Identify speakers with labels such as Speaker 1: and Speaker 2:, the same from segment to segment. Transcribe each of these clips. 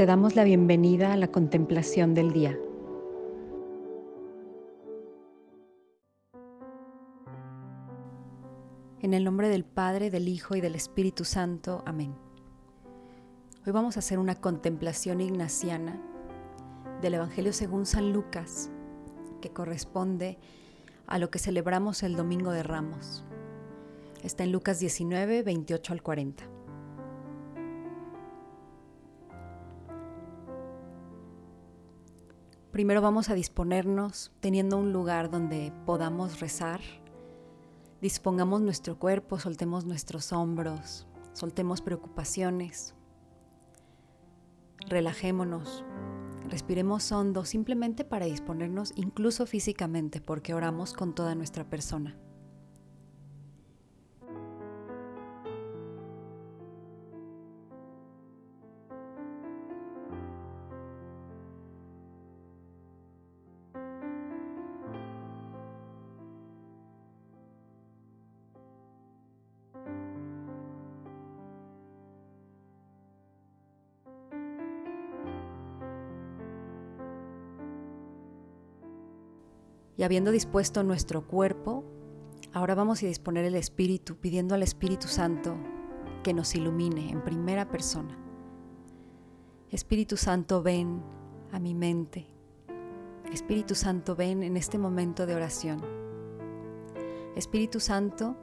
Speaker 1: te damos la bienvenida a la contemplación del día. En el nombre del Padre, del Hijo y del Espíritu Santo. Amén. Hoy vamos a hacer una contemplación ignaciana del Evangelio según San Lucas, que corresponde a lo que celebramos el Domingo de Ramos. Está en Lucas 19, 28 al 40. Primero vamos a disponernos teniendo un lugar donde podamos rezar. Dispongamos nuestro cuerpo, soltemos nuestros hombros, soltemos preocupaciones. Relajémonos, respiremos hondo simplemente para disponernos incluso físicamente porque oramos con toda nuestra persona. Y habiendo dispuesto nuestro cuerpo, ahora vamos a disponer el Espíritu, pidiendo al Espíritu Santo que nos ilumine en primera persona. Espíritu Santo, ven a mi mente. Espíritu Santo, ven en este momento de oración. Espíritu Santo,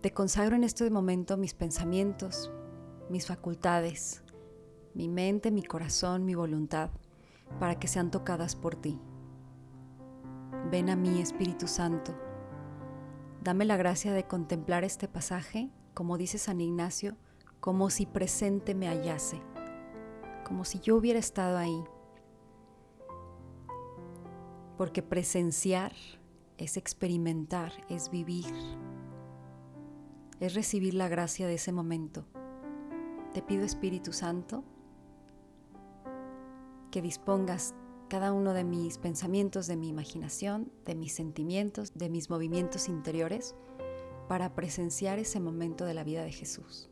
Speaker 1: te consagro en este momento mis pensamientos, mis facultades, mi mente, mi corazón, mi voluntad, para que sean tocadas por ti. Ven a mí, Espíritu Santo. Dame la gracia de contemplar este pasaje, como dice San Ignacio, como si presente me hallase, como si yo hubiera estado ahí. Porque presenciar es experimentar, es vivir, es recibir la gracia de ese momento. Te pido, Espíritu Santo, que dispongas cada uno de mis pensamientos, de mi imaginación, de mis sentimientos, de mis movimientos interiores, para presenciar ese momento de la vida de Jesús.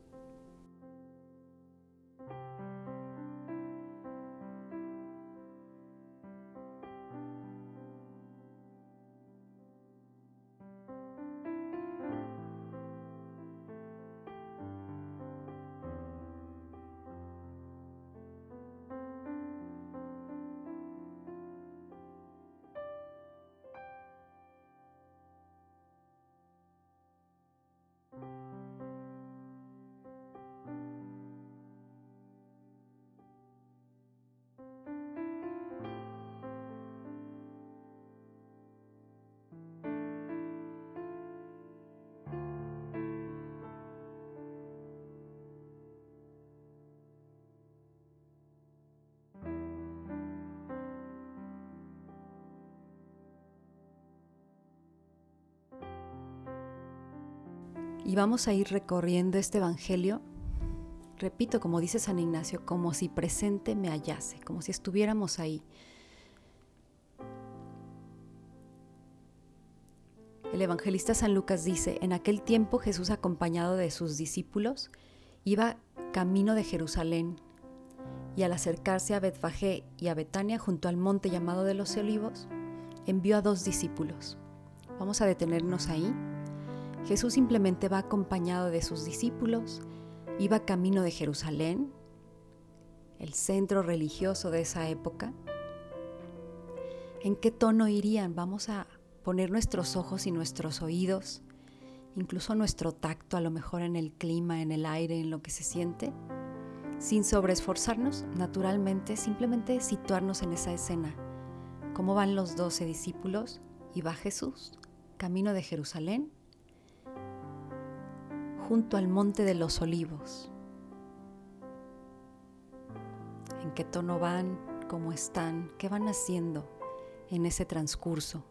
Speaker 1: Y vamos a ir recorriendo este Evangelio, repito, como dice San Ignacio, como si presente me hallase, como si estuviéramos ahí. El evangelista San Lucas dice, en aquel tiempo Jesús acompañado de sus discípulos iba camino de Jerusalén y al acercarse a Betfagé y a Betania junto al monte llamado de los olivos, envió a dos discípulos. Vamos a detenernos ahí Jesús simplemente va acompañado de sus discípulos, iba camino de Jerusalén, el centro religioso de esa época. ¿En qué tono irían? Vamos a poner nuestros ojos y nuestros oídos, incluso nuestro tacto, a lo mejor en el clima, en el aire, en lo que se siente, sin sobreesforzarnos, naturalmente, simplemente situarnos en esa escena. ¿Cómo van los doce discípulos? Y va Jesús, camino de Jerusalén, junto al monte de los olivos. ¿En qué tono van? ¿Cómo están? ¿Qué van haciendo en ese transcurso?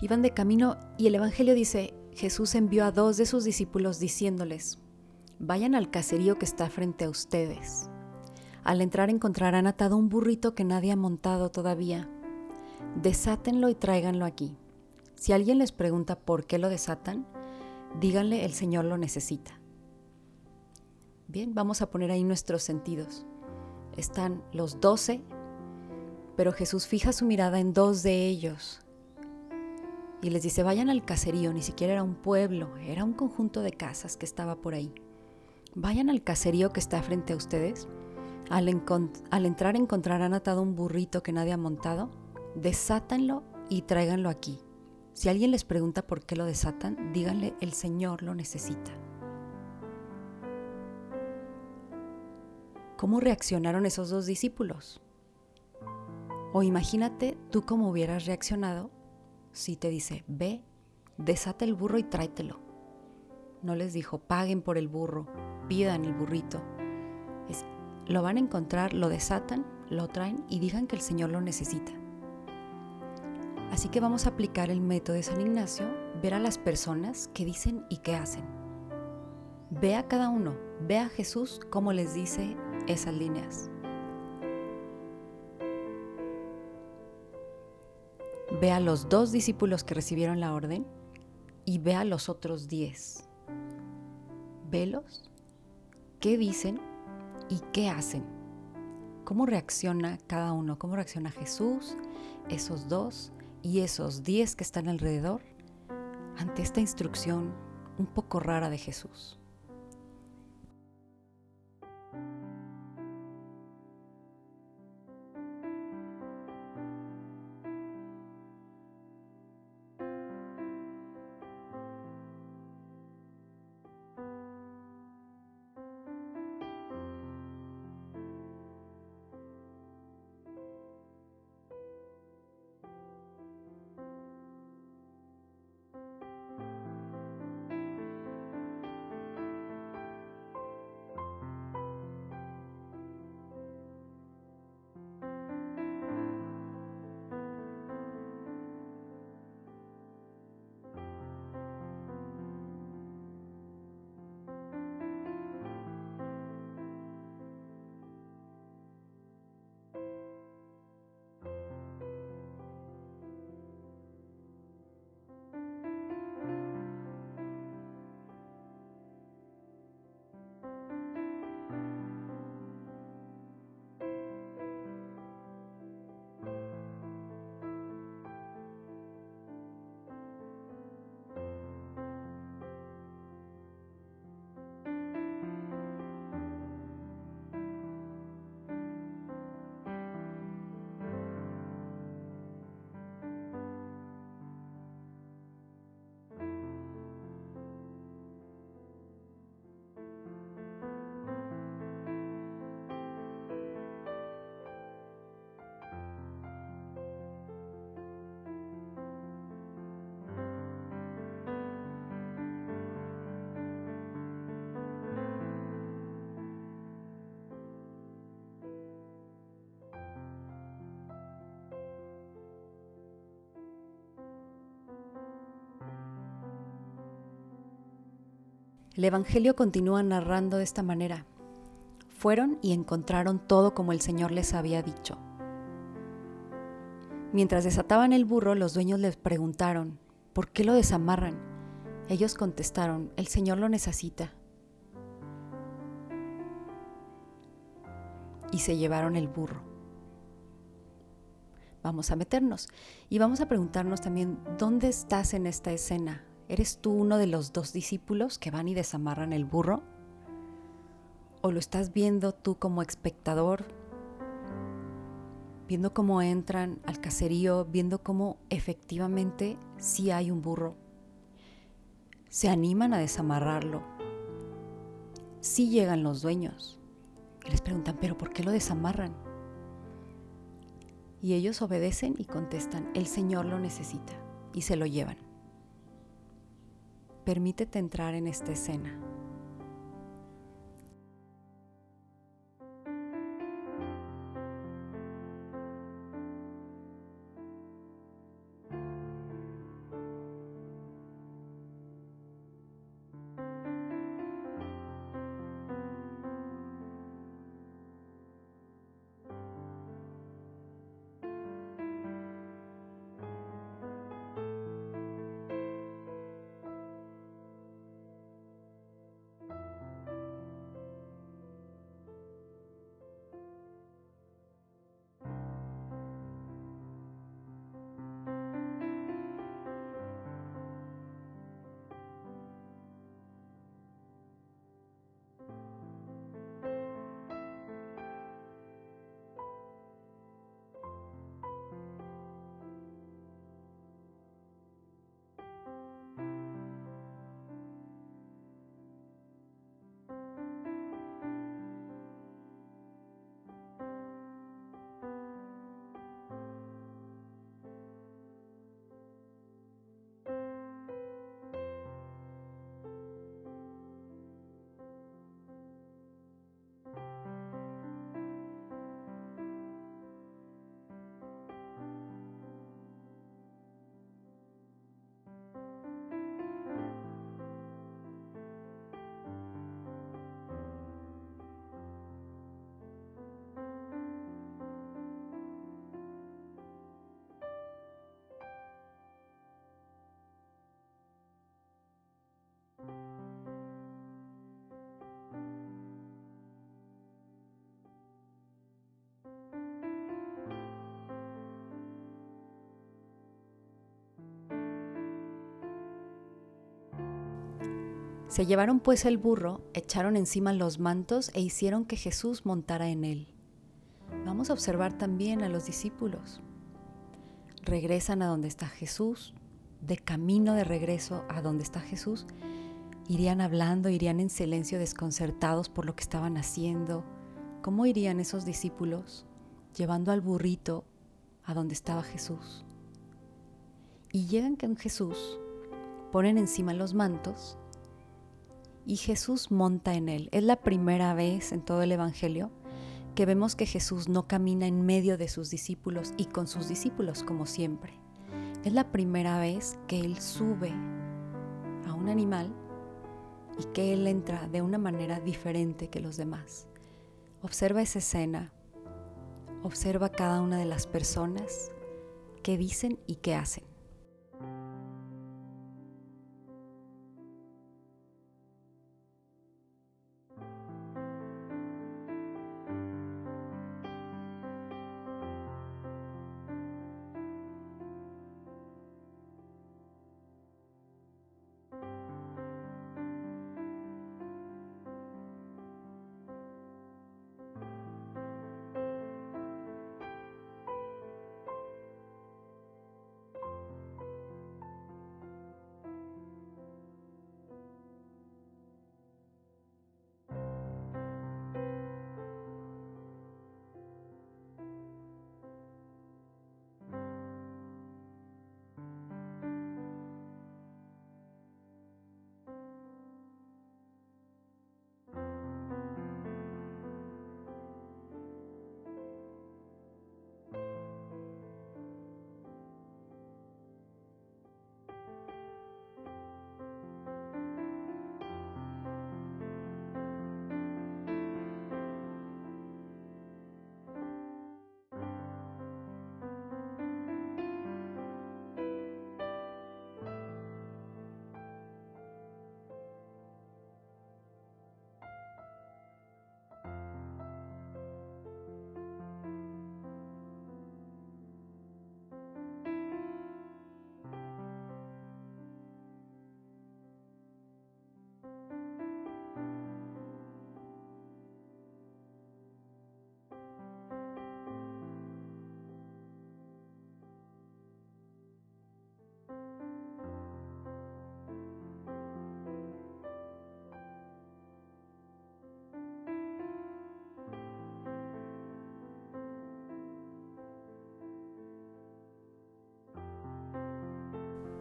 Speaker 1: Iban de camino y el Evangelio dice, Jesús envió a dos de sus discípulos diciéndoles, vayan al caserío que está frente a ustedes. Al entrar encontrarán atado un burrito que nadie ha montado todavía. Desátenlo y tráiganlo aquí. Si alguien les pregunta por qué lo desatan, díganle el Señor lo necesita. Bien, vamos a poner ahí nuestros sentidos. Están los doce, pero Jesús fija su mirada en dos de ellos y les dice, vayan al caserío, ni siquiera era un pueblo, era un conjunto de casas que estaba por ahí. Vayan al caserío que está frente a ustedes. Al, entrar encontrarán atado un burrito que nadie ha montado. Desátanlo y tráiganlo aquí. Si alguien les pregunta por qué lo desatan, díganle, el Señor lo necesita. ¿Cómo reaccionaron esos dos discípulos? O imagínate tú cómo hubieras reaccionado si te dice, ve, desata el burro y tráetelo. No les dijo, paguen por el burro, pidan el burrito. lo van a encontrar, lo desatan, lo traen y digan que el Señor lo necesita. Así que vamos a aplicar el método de San Ignacio, ver a las personas que dicen y qué hacen. Ve a cada uno, ve a Jesús como les dice esas líneas. Ve a los dos discípulos que recibieron la orden y ve a los otros diez. Velos, qué dicen y qué hacen. ¿Cómo reacciona cada uno? ¿Cómo reacciona Jesús, esos dos y esos diez que están alrededor ante esta instrucción un poco rara de Jesús? El Evangelio continúa narrando de esta manera. Fueron y encontraron todo como el Señor les había dicho. Mientras desataban el burro, los dueños les preguntaron, ¿por qué lo desamarran? Ellos contestaron, el Señor lo necesita. Y se llevaron el burro. Vamos a meternos y vamos a preguntarnos también, ¿dónde estás en esta escena? ¿Eres tú uno de los dos discípulos que van y desamarran el burro? ¿O lo estás viendo tú como espectador? Viendo cómo entran al caserío, viendo cómo efectivamente sí hay un burro. Se animan a desamarrarlo. Sí llegan los dueños. Y les preguntan, ¿pero por qué lo desamarran? Y ellos obedecen y contestan, el Señor lo necesita. Y se lo llevan. Permítete entrar en esta escena. Se llevaron pues el burro, echaron encima los mantos e hicieron que Jesús montara en él. Vamos a observar también a los discípulos. Regresan a donde está Jesús, de camino de regreso a donde está Jesús, irían hablando, irían en silencio desconcertados por lo que estaban haciendo. ¿Cómo irían esos discípulos llevando al burrito a donde estaba Jesús? Y llegan con Jesús, ponen encima los mantos y Jesús monta en él. Es la primera vez en todo el Evangelio que vemos que Jesús no camina en medio de sus discípulos y con sus discípulos como siempre. Es la primera vez que Él sube a un animal y que Él entra de una manera diferente que los demás. Observa esa escena, observa cada una de las personas que dicen y que hacen.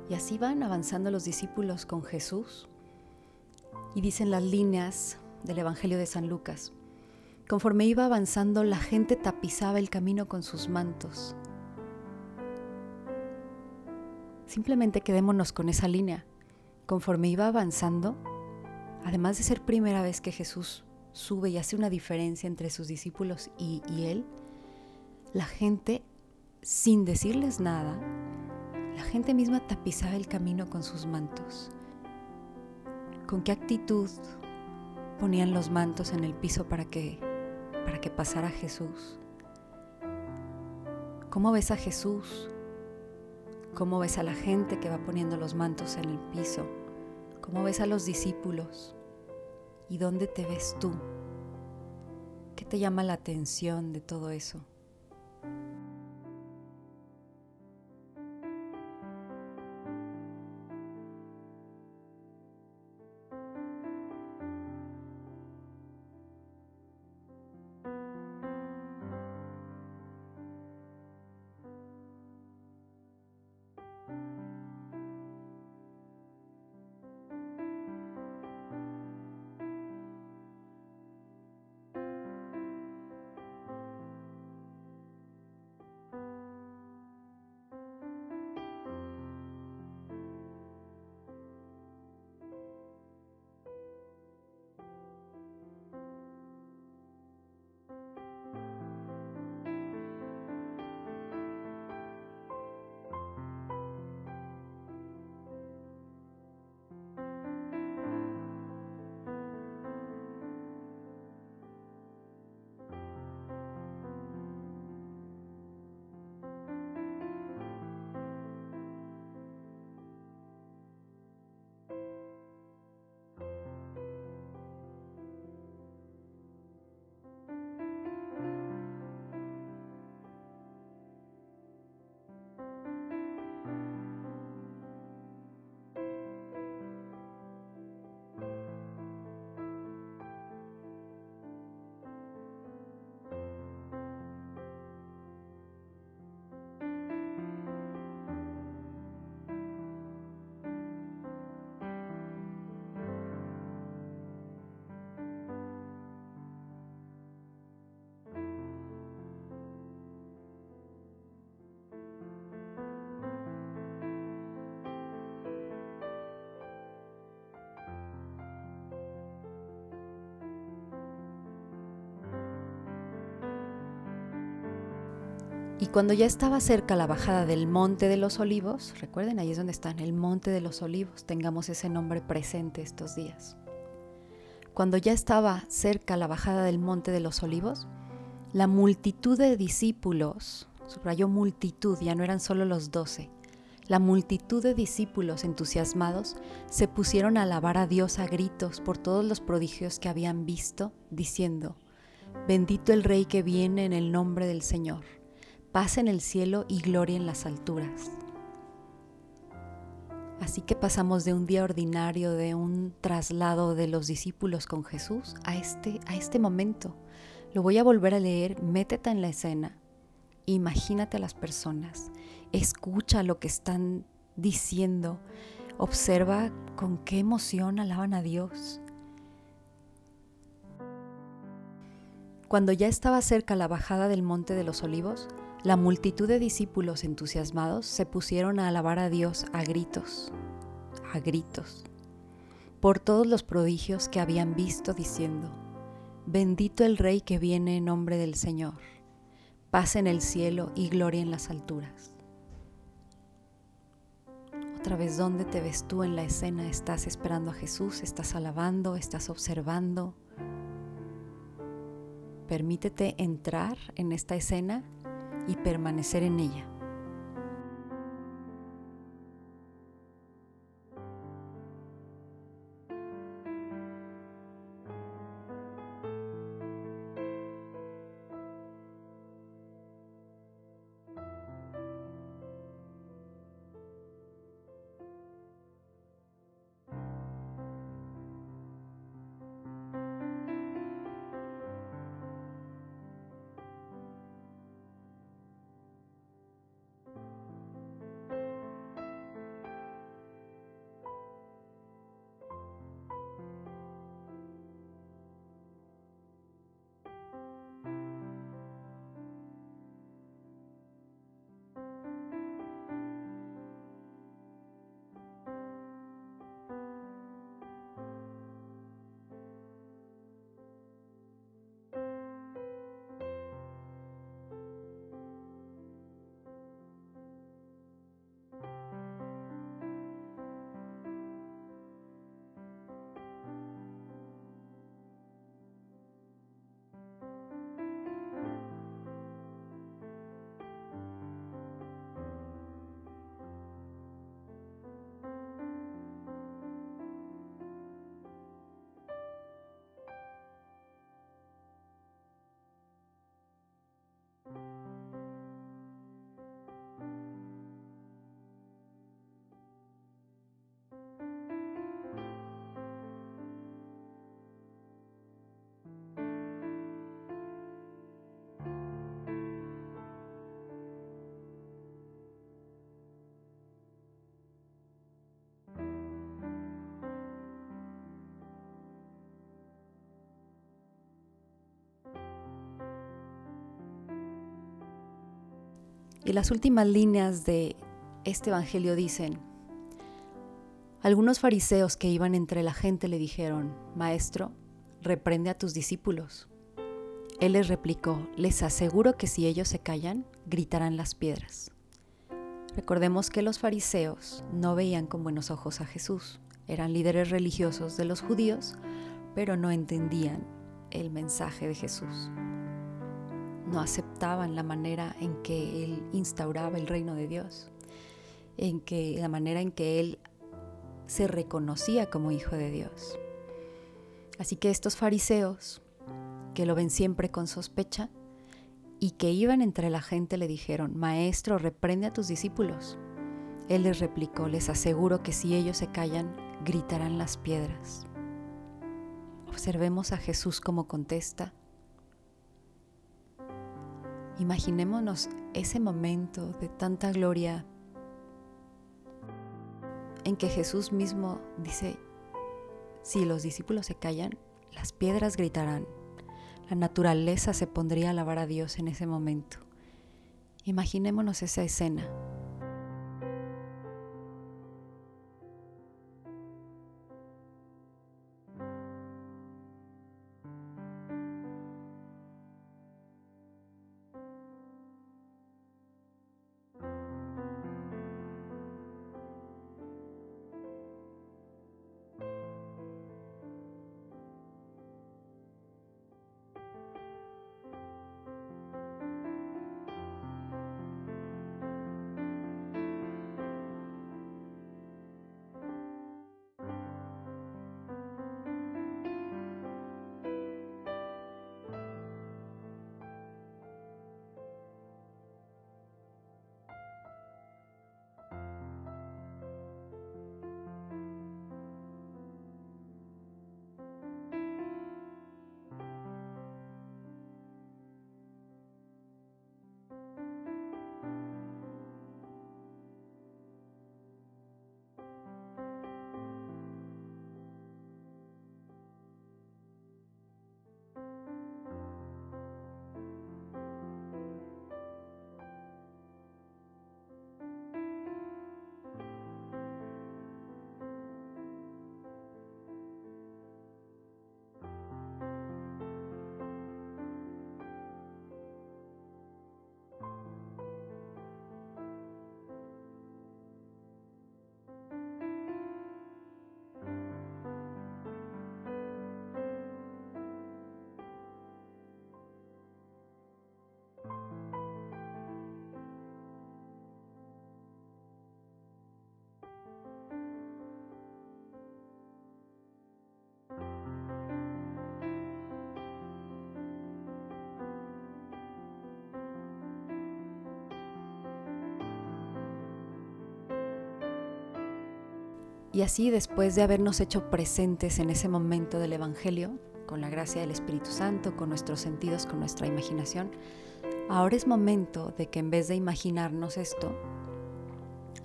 Speaker 1: Y así van avanzando los discípulos con Jesús. Y dicen las líneas del Evangelio de San Lucas. Conforme iba avanzando, la gente tapizaba el camino con sus mantos. Simplemente quedémonos con esa línea. Conforme iba avanzando, además de ser primera vez que Jesús sube y hace una diferencia entre sus discípulos y, y él, la gente, sin decirles nada, la gente misma tapizaba el camino con sus mantos. ¿Con qué actitud ponían los mantos en el piso para que, para que pasara Jesús? ¿Cómo ves a Jesús? ¿Cómo ves a la gente que va poniendo los mantos en el piso? ¿Cómo ves a los discípulos? ¿Y dónde te ves tú? ¿Qué te llama la atención de todo eso? Y cuando ya estaba cerca la bajada del Monte de los Olivos, recuerden, ahí es donde está, en el Monte de los Olivos, tengamos ese nombre presente estos días. Cuando ya estaba cerca la bajada del Monte de los Olivos, la multitud de discípulos, subrayó multitud, ya no eran solo los doce, la multitud de discípulos entusiasmados se pusieron a alabar a Dios a gritos por todos los prodigios que habían visto, diciendo, Bendito el Rey que viene en el nombre del Señor, paz en el cielo y gloria en las alturas. Así que pasamos de un día ordinario, de un traslado de los discípulos con Jesús, a este, a este momento. Lo voy a volver a leer, métete en la escena, imagínate a las personas, escucha lo que están diciendo, observa con qué emoción alaban a Dios. Cuando ya estaba cerca la bajada del monte de los olivos, la multitud de discípulos entusiasmados se pusieron a alabar a Dios a gritos, a gritos, por todos los prodigios que habían visto diciendo, bendito el Rey que viene en nombre del Señor, paz en el cielo y gloria en las alturas otra vez dónde te ves tú en la escena. ¿Estás esperando a Jesús? ¿Estás alabando? ¿Estás observando? Permítete entrar en esta escena y permanecer en ella. Y las últimas líneas de este Evangelio dicen, algunos fariseos que iban entre la gente le dijeron, Maestro, reprende a tus discípulos. Él les replicó, les aseguro que si ellos se callan, gritarán las piedras. Recordemos que los fariseos no veían con buenos ojos a Jesús, eran líderes religiosos de los judíos, pero no entendían el mensaje de Jesús no aceptaban la manera en que él instauraba el reino de Dios, en que la manera en que él se reconocía como hijo de Dios. Así que estos fariseos, que lo ven siempre con sospecha y que iban entre la gente, le dijeron, Maestro, reprende a tus discípulos. Él les replicó, les aseguro que si ellos se callan, gritarán las piedras. Observemos a Jesús como contesta Imaginémonos ese momento de tanta gloria en que Jesús mismo dice, si los discípulos se callan, las piedras gritarán. La naturaleza se pondría a alabar a Dios en ese momento. Imaginémonos esa escena. Y así, después de habernos hecho presentes en ese momento del Evangelio, con la gracia del Espíritu Santo, con nuestros sentidos, con nuestra imaginación, ahora es momento de que en vez de imaginarnos esto,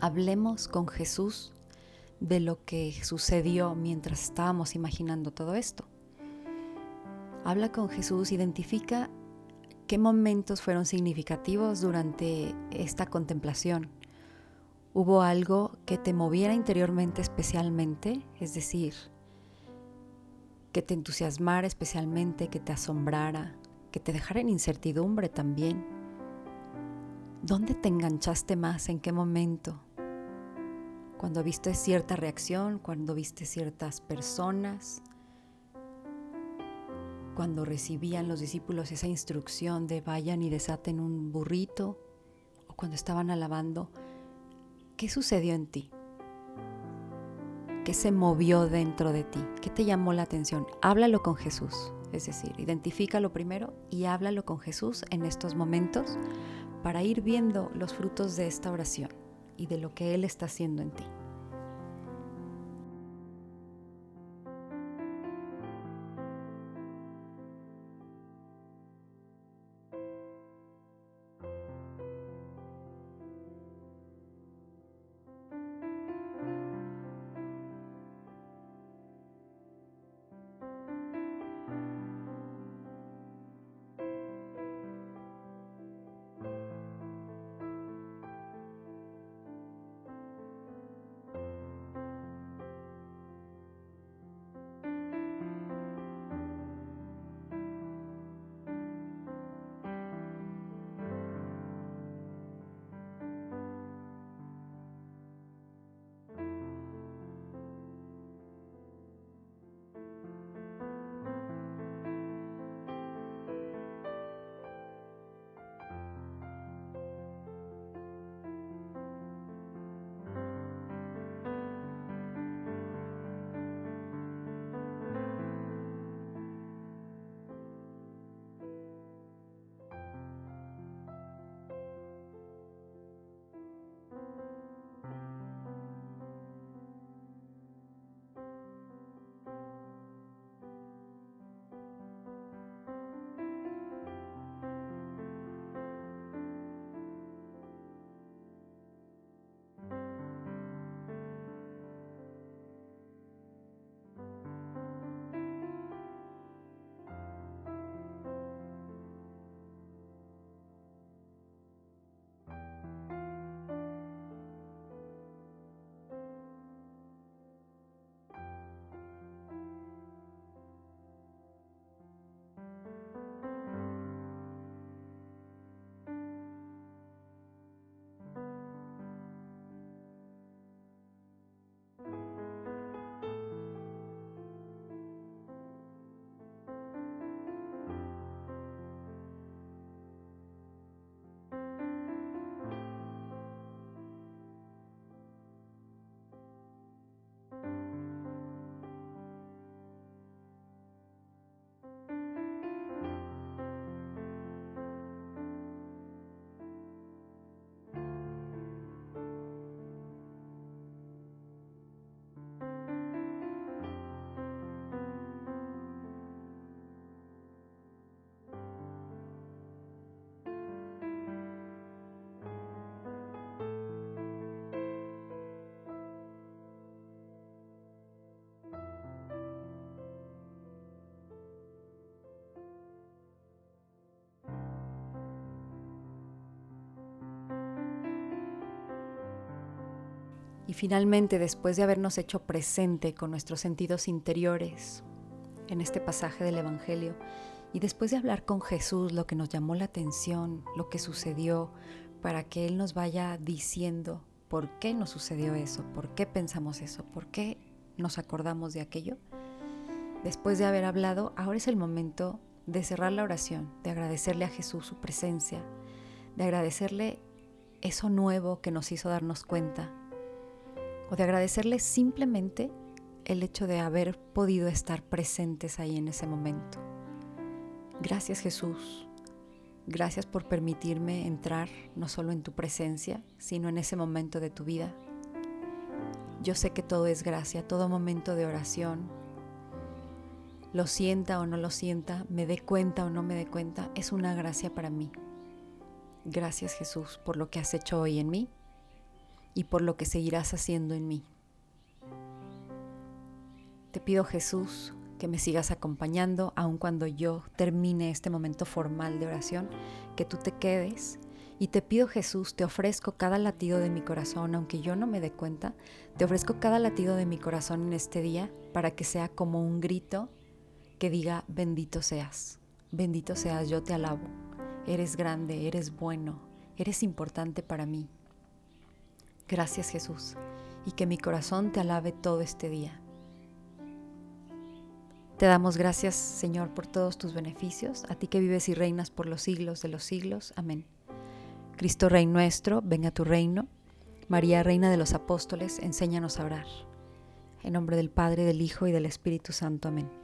Speaker 1: hablemos con Jesús de lo que sucedió mientras estábamos imaginando todo esto. Habla con Jesús, identifica qué momentos fueron significativos durante esta contemplación. ¿Hubo algo que te moviera interiormente especialmente? Es decir, que te entusiasmara especialmente, que te asombrara, que te dejara en incertidumbre también. ¿Dónde te enganchaste más? ¿En qué momento? Cuando viste cierta reacción, cuando viste ciertas personas, cuando recibían los discípulos esa instrucción de vayan y desaten un burrito, o cuando estaban alabando, ¿qué sucedió en ti? ¿Qué se movió dentro de ti? ¿Qué te llamó la atención? Háblalo con Jesús, es decir, identifícalo primero y háblalo con Jesús en estos momentos para ir viendo los frutos de esta oración y de lo que Él está haciendo en ti. Y finalmente, después de habernos hecho presente con nuestros sentidos interiores en este pasaje del Evangelio, y después de hablar con Jesús lo que nos llamó la atención, lo que sucedió, para que Él nos vaya diciendo por qué nos sucedió eso, por qué pensamos eso, por qué nos acordamos de aquello, después de haber hablado, ahora es el momento de cerrar la oración, de agradecerle a Jesús su presencia, de agradecerle eso nuevo que nos hizo darnos cuenta o de agradecerle simplemente el hecho de haber podido estar presentes ahí en ese momento. Gracias Jesús, gracias por permitirme entrar no solo en tu presencia, sino en ese momento de tu vida. Yo sé que todo es gracia, todo momento de oración, lo sienta o no lo sienta, me dé cuenta o no me dé cuenta, es una gracia para mí. Gracias Jesús por lo que has hecho hoy en mí y por lo que seguirás haciendo en mí. Te pido Jesús que me sigas acompañando aun cuando yo termine este momento formal de oración, que tú te quedes. Y te pido Jesús, te ofrezco cada latido de mi corazón, aunque yo no me dé cuenta, te ofrezco cada latido de mi corazón en este día para que sea como un grito que diga, bendito seas, bendito seas, yo te alabo, eres grande, eres bueno, eres importante para mí. Gracias Jesús, y que mi corazón te alabe todo este día. Te damos gracias, Señor, por todos tus beneficios, a ti que vives y reinas por los siglos de los siglos. Amén. Cristo Rey nuestro, venga tu reino. María, Reina de los Apóstoles, enséñanos a orar. En nombre del Padre, del Hijo y del Espíritu Santo. Amén.